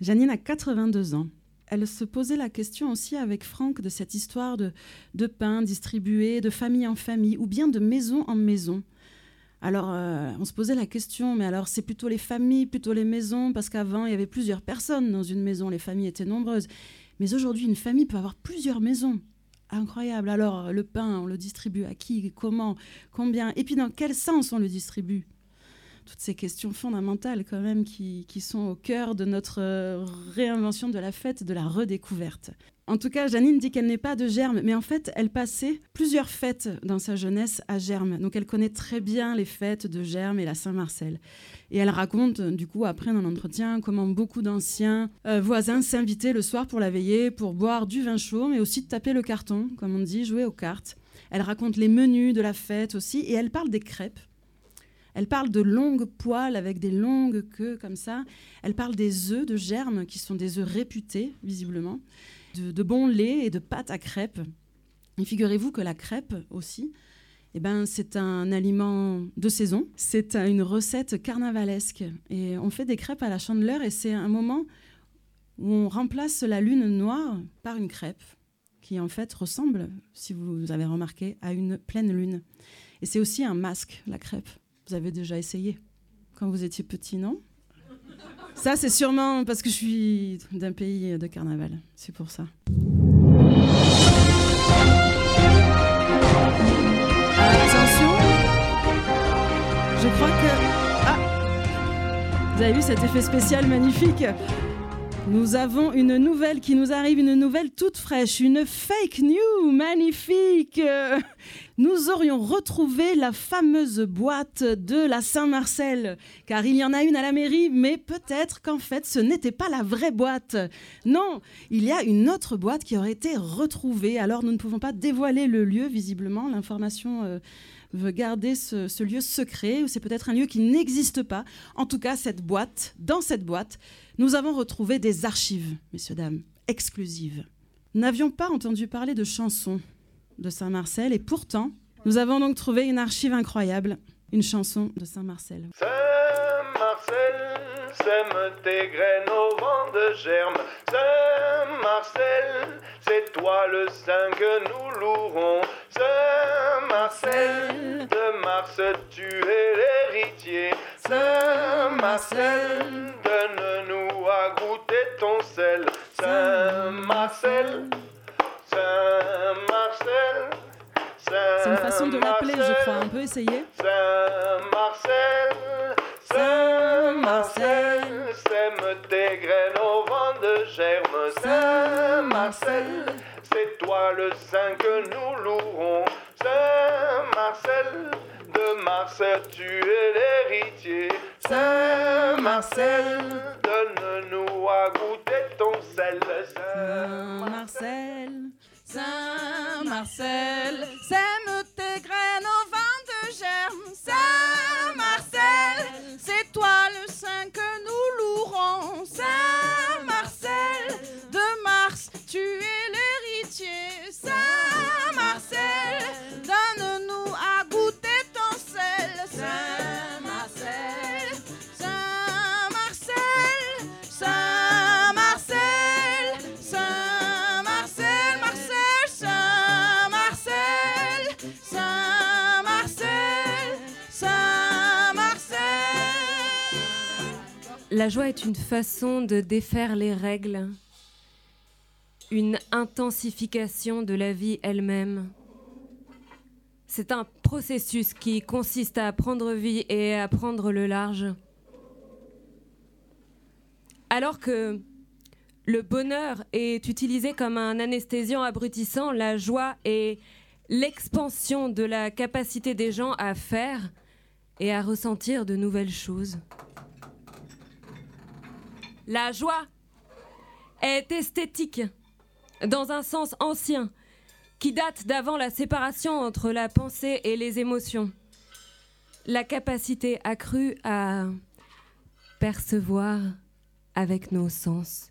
Janine a 82 ans. Elle se posait la question aussi avec Franck de cette histoire de, pain distribué de famille en famille ou bien de maison en maison. Alors, euh, on se posait la question, mais alors c'est plutôt les familles, plutôt les maisons, parce qu'avant, il y avait plusieurs personnes dans une maison, les familles étaient nombreuses. Mais aujourd'hui, une famille peut avoir plusieurs maisons. Incroyable. Alors, le pain, on le distribue à qui, comment, combien, et puis dans quel sens on le distribue? Toutes ces questions fondamentales quand même qui, sont au cœur de notre euh, réinvention de la fête, de la redécouverte. En tout cas, Janine dit qu'elle n'est pas de Germe, mais en fait, elle passait plusieurs fêtes dans sa jeunesse à Germe. Donc elle connaît très bien les fêtes de Germe et la Saint-Marcel. Et elle raconte, du coup, après dans l'entretien, comment beaucoup d'anciens euh, voisins s'invitaient le soir pour la veillée, pour boire du vin chaud, mais aussi de taper le carton, comme on dit, jouer aux cartes. Elle raconte les menus de la fête aussi, et elle parle des crêpes. Elle parle de longues poils avec des longues queues comme ça. Elle parle des œufs de germe, qui sont des œufs réputés, visiblement, de, de bon lait et de pâte à crêpes. Et figurez-vous que la crêpe aussi, eh ben, c'est un aliment de saison. C'est une recette carnavalesque. Et on fait des crêpes à la chandeleur et c'est un moment où on remplace la lune noire par une crêpe qui en fait ressemble, si vous avez remarqué, à une pleine lune. Et c'est aussi un masque, la crêpe. Vous avez déjà essayé quand vous étiez petit, non? Ça, c'est sûrement parce que je suis d'un pays de carnaval. C'est pour ça. Attention Je crois que... Ah Vous avez vu cet effet spécial magnifique? Nous avons une nouvelle qui nous arrive, une nouvelle toute fraîche, une fake news magnifique. Nous aurions retrouvé la fameuse boîte de la Saint-Marcel, car il y en a une à la mairie, mais peut-être qu'en fait ce n'était pas la vraie boîte. Non, il y a une autre boîte qui aurait été retrouvée. Alors nous ne pouvons pas dévoiler le lieu, visiblement, l'information... Euh, veut garder ce, lieu secret, ou c'est peut-être un lieu qui n'existe pas. En tout cas, cette boîte, dans cette boîte, nous avons retrouvé des archives, messieurs, dames, exclusives. Nous n'avions pas entendu parler de chansons de Saint-Marcel, et pourtant, nous avons donc trouvé une archive incroyable, une chanson de Saint-Marcel. Sème tes graines au vent de germe. Saint-Marcel, c'est toi le saint que nous louerons. Saint-Marcel, de Mars, tu es l'héritier. Saint-Marcel, donne-nous à goûter ton sel. Saint-Marcel, Saint-Marcel. C'est une façon de l'appeler, je crois. On peut essayer Saint-Marcel, Saint-Marcel, sème tes graines au vent de germe. Saint-Marcel, c'est toi le saint que nous louerons. Saint-Marcel, de Mars, tu es l'héritier. Saint-Marcel, donne-nous à goûter ton sel. Saint-Marcel. Saint-Marcel, sème tes graines au vent de germe. Saint-Marcel, c'est toi le saint que louerons. Saint-Marcel, de Mars, tu es l'héritier. Saint-Marcel, La joie est une façon de défaire les règles, une intensification de la vie elle-même. C'est un processus qui consiste à prendre vie et à prendre le large. Alors que le bonheur est utilisé comme un anesthésiant abrutissant, la joie est l'expansion de la capacité des gens à faire et à ressentir de nouvelles choses. La joie est esthétique dans un sens ancien qui date d'avant la séparation entre la pensée et les émotions. La capacité accrue à percevoir avec nos sens.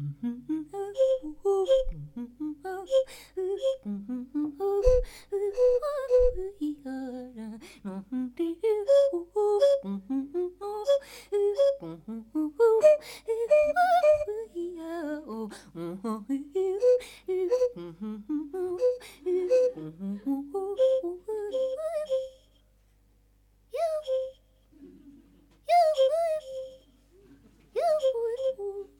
you, you, you, you.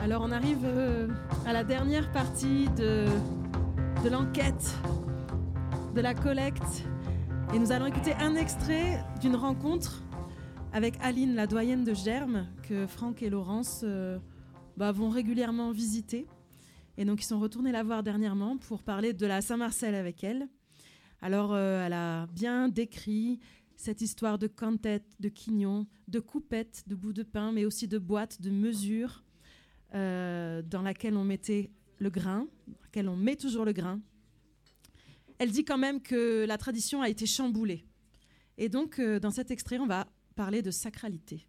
Alors on arrive euh, à la dernière partie de, de l'enquête, de la collecte. Et nous allons écouter un extrait d'une rencontre avec Aline, la doyenne de Germe, que Franck et Laurence euh, bah, vont régulièrement visiter. Et donc ils sont retournés la voir dernièrement pour parler de la Saint-Marcel avec elle. Alors euh, elle a bien décrit cette histoire de cantettes, de quignons, de coupettes, de bouts de pain, mais aussi de boîtes, de mesures euh, dans laquelle on mettait le grain, dans laquelle on met toujours le grain. Elle dit quand même que la tradition a été chamboulée. Et donc, dans cet extrait, on va parler de sacralité.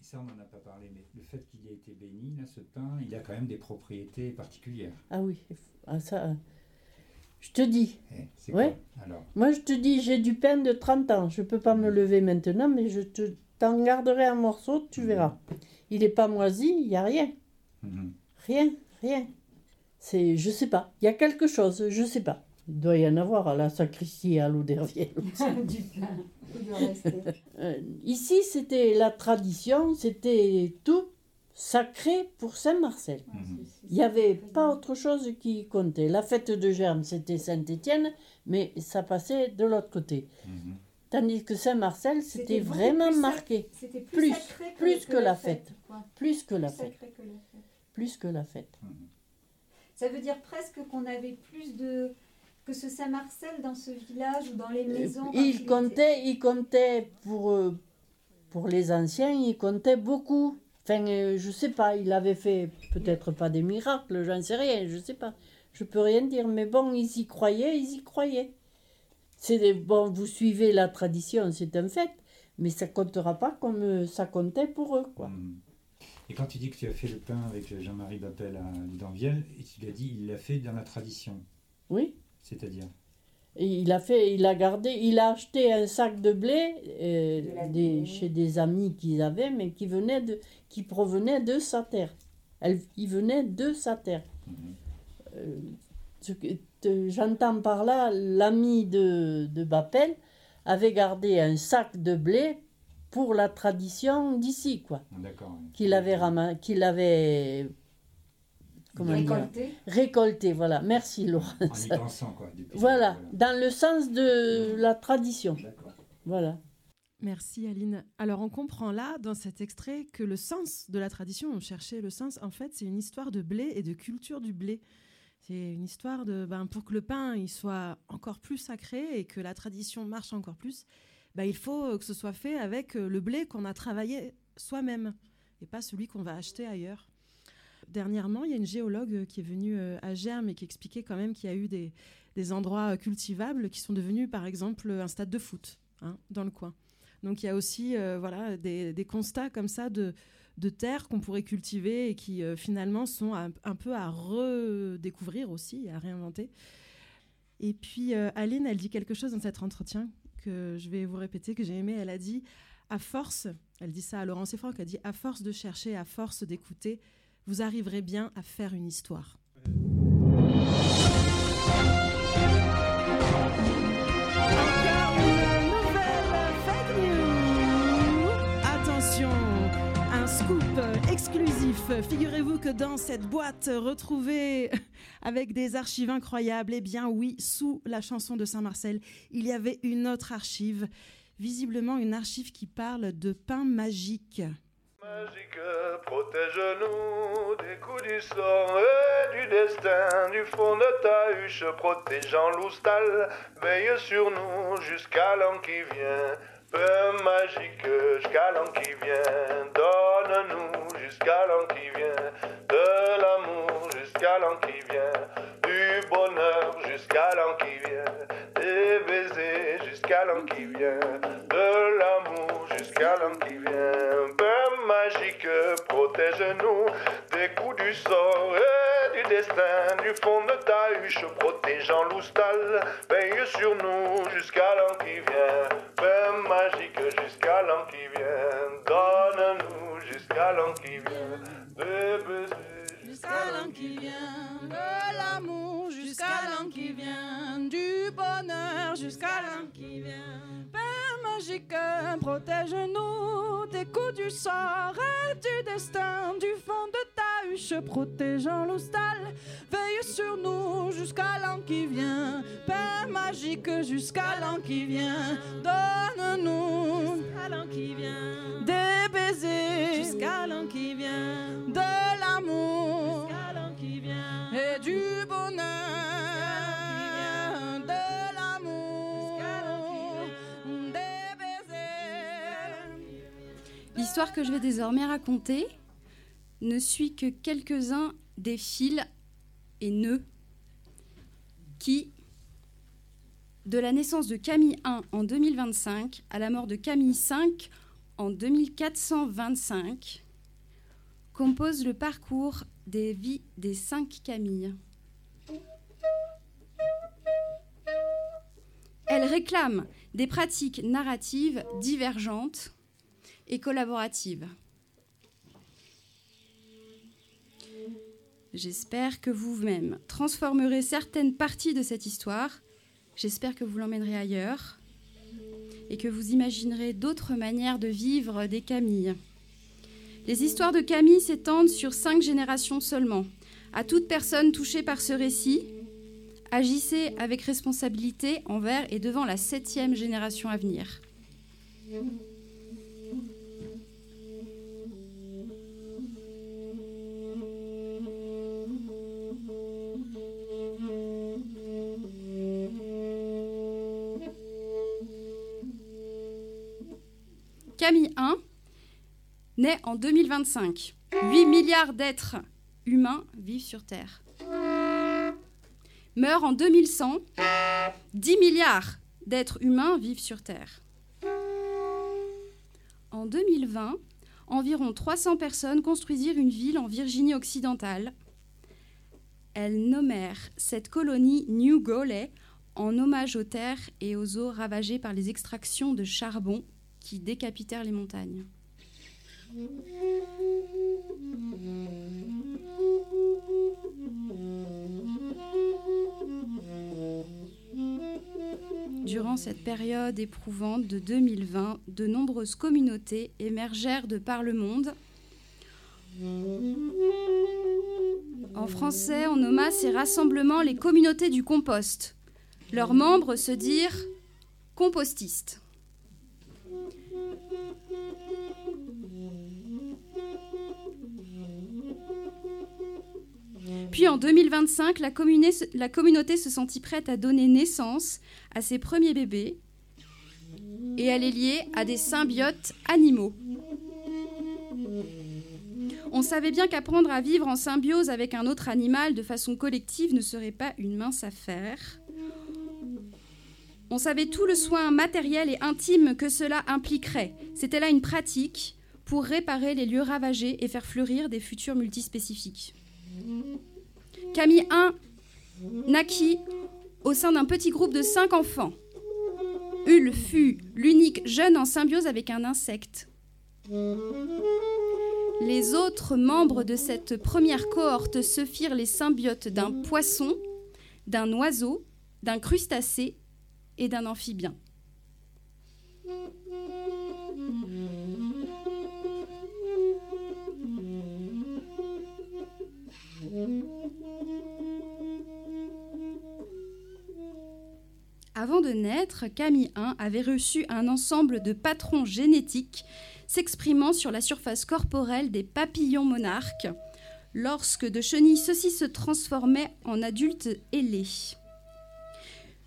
Et ça, on n'en a pas parlé, mais le fait qu'il ait été béni, là, ce pain, il a quand même des propriétés particulières. Ah oui, ah, ça. euh, Je te dis. Eh, Ouais. quoi, alors? Moi, je te dis, j'ai du pain de 30 ans. Je peux pas me lever maintenant, mais je te t'en garderai un morceau, tu verras. Il n'est pas moisi, il n'y a rien. Mhm. Rien, rien. C'est, je sais pas. Il y a quelque chose, je sais pas. Il doit y en avoir à la sacristie et à. Du pain. Rester. Euh, ici, c'était la tradition, c'était tout sacré pour Saint-Marcel. Il n'y avait pas autre chose qui comptait. La fête de Germe, c'était Saint-Étienne, mais ça passait de l'autre côté. Tandis que Saint-Marcel, c'était vraiment plus marqué. c'était plus Plus, que- plus que que la fête. Plus que la Plus fête. sacré que la fête. Plus que la fête. Ça veut dire presque qu'on avait plus de que ce Saint-Marcel dans ce village ou dans les maisons. Euh, Il était- comptait, il comptait pour, euh, pour les anciens, il comptait beaucoup. Enfin, euh, je sais pas, il avait fait peut-être pas des miracles, j'en sais rien, je sais pas. Je peux rien dire, mais bon, ils y croyaient, ils y croyaient. C'est des, bon, vous suivez la tradition, c'est un fait, mais ça comptera pas comme euh, ça comptait pour eux, quoi. Et quand tu dis que tu as fait le pain avec Jean-Marie Bappel à Ludanviel, et tu l'as dit, il l'a fait dans la tradition. Oui. C'est-à-dire Et il a fait, il a gardé, il a acheté un sac de blé euh, des- chez des amis qu'ils avaient, mais qui venaient de, qui provenaient de sa terre. Elle, il venait de sa terre. Euh, ce que- te- J'entends par là, l'ami de, de Bappel avait gardé un sac de blé pour la tradition d'ici, quoi. D'accord. Qu'il avait qu'il avait comment dire Récolté. récolté, voilà. Merci Laurence. En y pensant, quoi. Voilà, dans le sens de la tradition. Voilà. Merci Aline. Alors on comprend là, dans cet extrait, que le sens de la tradition, on cherchait le sens, en fait c'est une histoire de blé et de culture du blé. C'est une histoire de, ben, pour que le pain il soit encore plus sacré et que la tradition marche encore plus, ben, il faut que ce soit fait avec euh, le blé qu'on a travaillé soi-même et pas celui qu'on va acheter ailleurs. Dernièrement, il y a une géologue qui est venue euh, à Germe et qui expliquait quand même qu'il y a eu des, endroits euh, cultivables qui sont devenus par exemple un stade de foot hein, dans le coin. Donc il y a aussi euh, voilà, des, constats comme ça de, terres qu'on pourrait cultiver et qui euh, finalement sont un, peu à redécouvrir aussi, à réinventer. Et puis euh, Aline, elle dit quelque chose dans cet entretien que je vais vous répéter, que j'ai aimé. Elle a dit, à force, elle dit ça à Laurence et Franck, elle dit, à force de chercher, à force d'écouter, vous arriverez bien à faire une histoire. Attention, un scoop exclusif. Figurez-vous que dans cette boîte retrouvée avec des archives incroyables, eh bien oui, sous la chanson de Saint-Marcel, il y avait une autre archive, visiblement une archive qui parle de pain magique. Magique, protège-nous des coups du sort et du destin, du fond de ta huche, protégeant l'oustal, veille sur nous jusqu'à l'an qui vient. Pain magique jusqu'à l'an qui vient, donne-nous jusqu'à l'an qui vient, de l'amour jusqu'à l'an qui vient, du bonheur jusqu'à l'an qui vient, des baisers jusqu'à l'an qui vient, de l'amour jusqu'à l'an qui vient. Pain magique, protège-nous des coups du sort et du destin, du fond de ta huche, protégeant l'oustal, veille sur nous jusqu'à l'an qui vient. Pain magique jusqu'à l'an qui vient, donne-nous jusqu'à l'an qui vient, baisers Jusqu'à l'an qui vient, de l'amour jusqu'à l'an qui vient, du bonheur jusqu'à l'an qui vient. Père magique, protège-nous des coups du sort et du destin, du fond de ta huche, protégeant l'hostal. Veille sur nous jusqu'à l'an qui vient, Père magique, jusqu'à l'an qui vient. Donne-nous L'histoire que je vais désormais raconter ne suit que quelques-uns des fils et nœuds qui, de la naissance de Camille I en 2025 à la mort de Camille V en 2425, composent le parcours des vies des cinq Camilles. Elle réclame des pratiques narratives divergentes et collaboratives. J'espère que vous-même transformerez certaines parties de cette histoire. J'espère que vous l'emmènerez ailleurs et que vous imaginerez d'autres manières de vivre des Camilles. Les histoires de Camille s'étendent sur cinq générations seulement. À toute personne touchée par ce récit, agissez avec responsabilité envers et devant la septième génération à venir. Camille 1 naît en 2025. 8 milliards d'êtres humains vivent sur Terre. Meurt en 2100. 10 milliards d'êtres humains vivent sur Terre. En 2020, environ 300 personnes construisirent une ville en Virginie occidentale. Elles nommèrent cette colonie New Gauley en hommage aux terres et aux eaux ravagées par les extractions de charbon qui décapitèrent les montagnes. Durant cette période éprouvante de 2020, de nombreuses communautés émergèrent de par le monde. En français, on nomma ces rassemblements les communautés du compost. Leurs membres se dirent compostistes. Puis en 2025, la, communauté se sentit prête à donner naissance à ses premiers bébés et à les lier à des symbiotes animaux. On savait bien qu'apprendre à vivre en symbiose avec un autre animal de façon collective ne serait pas une mince affaire. On savait tout le soin matériel et intime que cela impliquerait. C'était là une pratique pour réparer les lieux ravagés et faire fleurir des futurs multispécifiques. Camille 1 naquit au sein d'un petit groupe de cinq enfants. Hull fut l'unique jeune en symbiose avec un insecte. Les autres membres de cette première cohorte se firent les symbiotes d'un poisson, d'un oiseau, d'un crustacé et d'un amphibien. Avant de naître, Camille 1 avait reçu un ensemble de patrons génétiques s'exprimant sur la surface corporelle des papillons monarques lorsque de chenilles ceux-ci se transformaient en adultes ailés.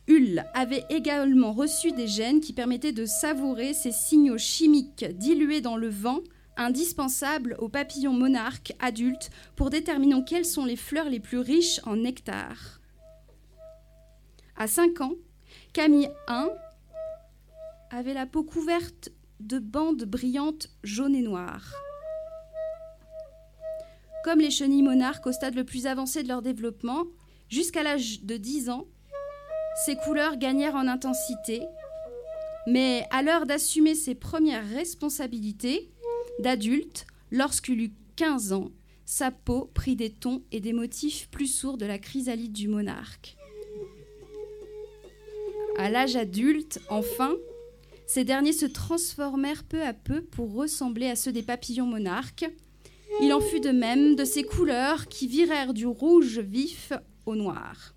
Hull avait également reçu des gènes qui permettaient de savourer ces signaux chimiques dilués dans le vent, indispensables aux papillons monarques adultes pour déterminer quelles sont les fleurs les plus riches en nectar. À 5 ans, Camille 1 avait la peau couverte de bandes brillantes jaunes et noires. Comme les chenilles monarques au stade le plus avancé de leur développement, jusqu'à l'âge de 10 ans, ces couleurs gagnèrent en intensité, mais à l'heure d'assumer ses premières responsabilités d'adulte, lorsqu'il eut 15 ans, sa peau prit des tons et des motifs plus sourds de la chrysalide du monarque. À l'âge adulte, enfin, ces derniers se transformèrent peu à peu pour ressembler à ceux des papillons monarques. Il en fut de même de ces couleurs qui virèrent du rouge vif au noir.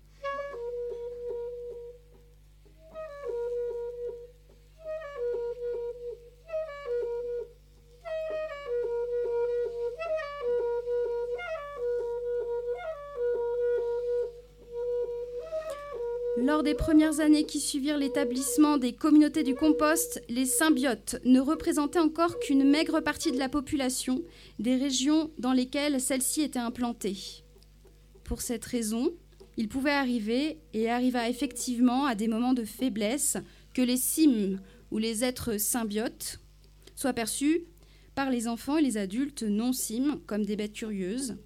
Lors des premières années qui suivirent l'établissement des communautés du compost, les symbiotes ne représentaient encore qu'une maigre partie de la population des régions dans lesquelles celles-ci étaient implantées. Pour cette raison, il pouvait arriver, et arriva effectivement à des moments de faiblesse, que les cimes ou les êtres symbiotes soient perçus par les enfants et les adultes non cimes comme des bêtes curieuses,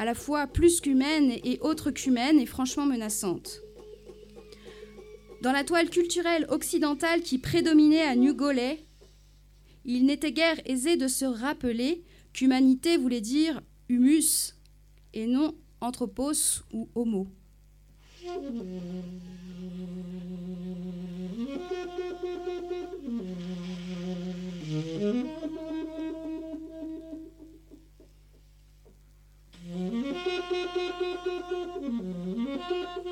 à la fois plus qu'humaines et autres qu'humaines et franchement menaçantes. Dans la toile culturelle occidentale qui prédominait à New Golais, il n'était guère aisé de se rappeler qu'humanité voulait dire humus et non anthropos ou homo.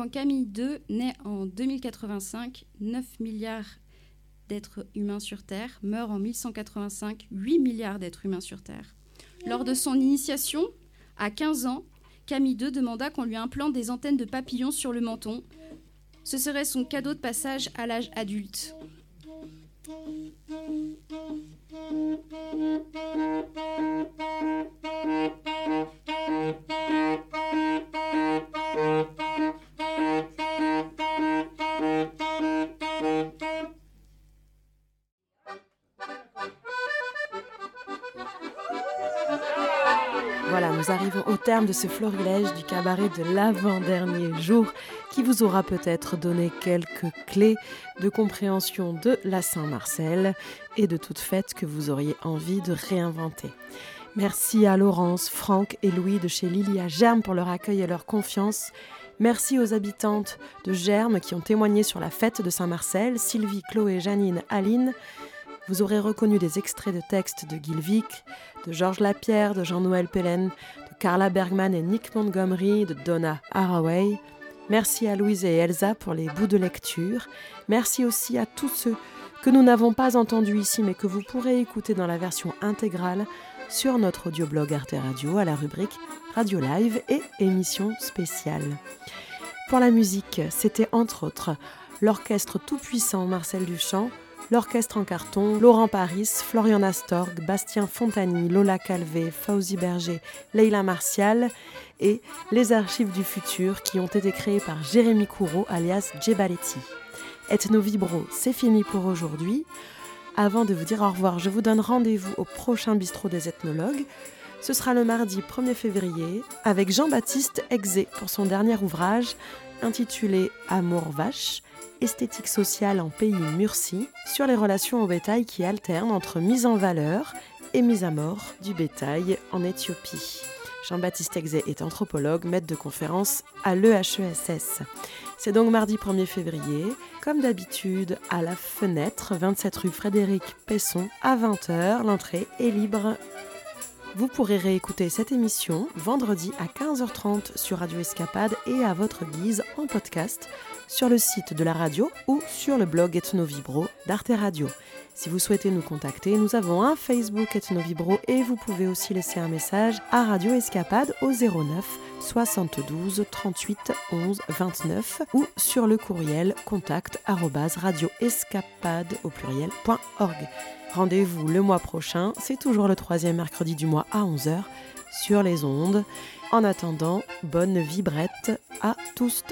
Quand Camille II naît en 2085, 9 milliards d'êtres humains sur Terre, meurt en 1185, 8 milliards d'êtres humains sur Terre. Lors de son initiation, à 15 ans, Camille II demanda qu'on lui implante des antennes de papillons sur le menton. Ce serait son cadeau de passage à l'âge adulte. Voilà, nous arrivons au terme de ce florilège du cabaret de l'avant-dernier jour qui vous aura peut-être donné quelques clés de compréhension de la Saint-Marcel et de toute fête que vous auriez envie de réinventer. Merci à Laurence, Franck et Louis de chez Lilia Germe pour leur accueil et leur confiance. Merci aux habitantes de Germe qui ont témoigné sur la fête de Saint-Marcel, Sylvie, Chloé, Janine, Aline. Vous aurez reconnu des extraits de textes de Gilvic, de Georges Lapierre, de Jean-Noël Pellen, de Carla Bergman et Nick Montgomery, de Donna Haraway. Merci à Louise et Elsa pour les bouts de lecture. Merci aussi à tous ceux que nous n'avons pas entendu ici mais que vous pourrez écouter dans la version intégrale sur notre audioblog Arte Radio à la rubrique Radio Live et émissions spéciales. Pour la musique, c'était entre autres l'orchestre tout-puissant Marcel Duchamp, l'orchestre en carton, Laurent Paris, Florian Astorg, Bastien Fontani, Lola Calvé, Fauzi Berger, Leila Martial et les archives du futur qui ont été créées par Jérémy Courreau alias Djebaletti. Ethno Vibro, c'est fini pour aujourd'hui. Avant de vous dire au revoir, je vous donne rendez-vous au prochain bistrot des ethnologues. Ce sera le mardi 1er février avec Jean-Baptiste Exé pour son dernier ouvrage intitulé Amour vache, esthétique sociale en pays Murcie, sur les relations au bétail qui alternent entre mise en valeur et mise à mort du bétail en Éthiopie. Jean-Baptiste Exé est anthropologue, maître de conférence à l'EHESS. C'est donc mardi 1er février, comme d'habitude, à la fenêtre, 27 rue Frédéric Pesson, à 20h. L'entrée est libre. Vous pourrez réécouter cette émission vendredi à 15h30 sur Radio Escapade et à votre guise en podcast sur le site de la radio ou sur le blog Ethnovibro d'Arte Radio. Si vous souhaitez nous contacter, nous avons un Facebook Ethnovibro et vous pouvez aussi laisser un message à Radio Escapade au 09 72 38 11 29 ou sur le courriel contact radioescapade au pluriel.org. Rendez-vous le mois prochain, c'est toujours le troisième mercredi du mois à 11h sur les ondes. En attendant, bonne vibrette à tous.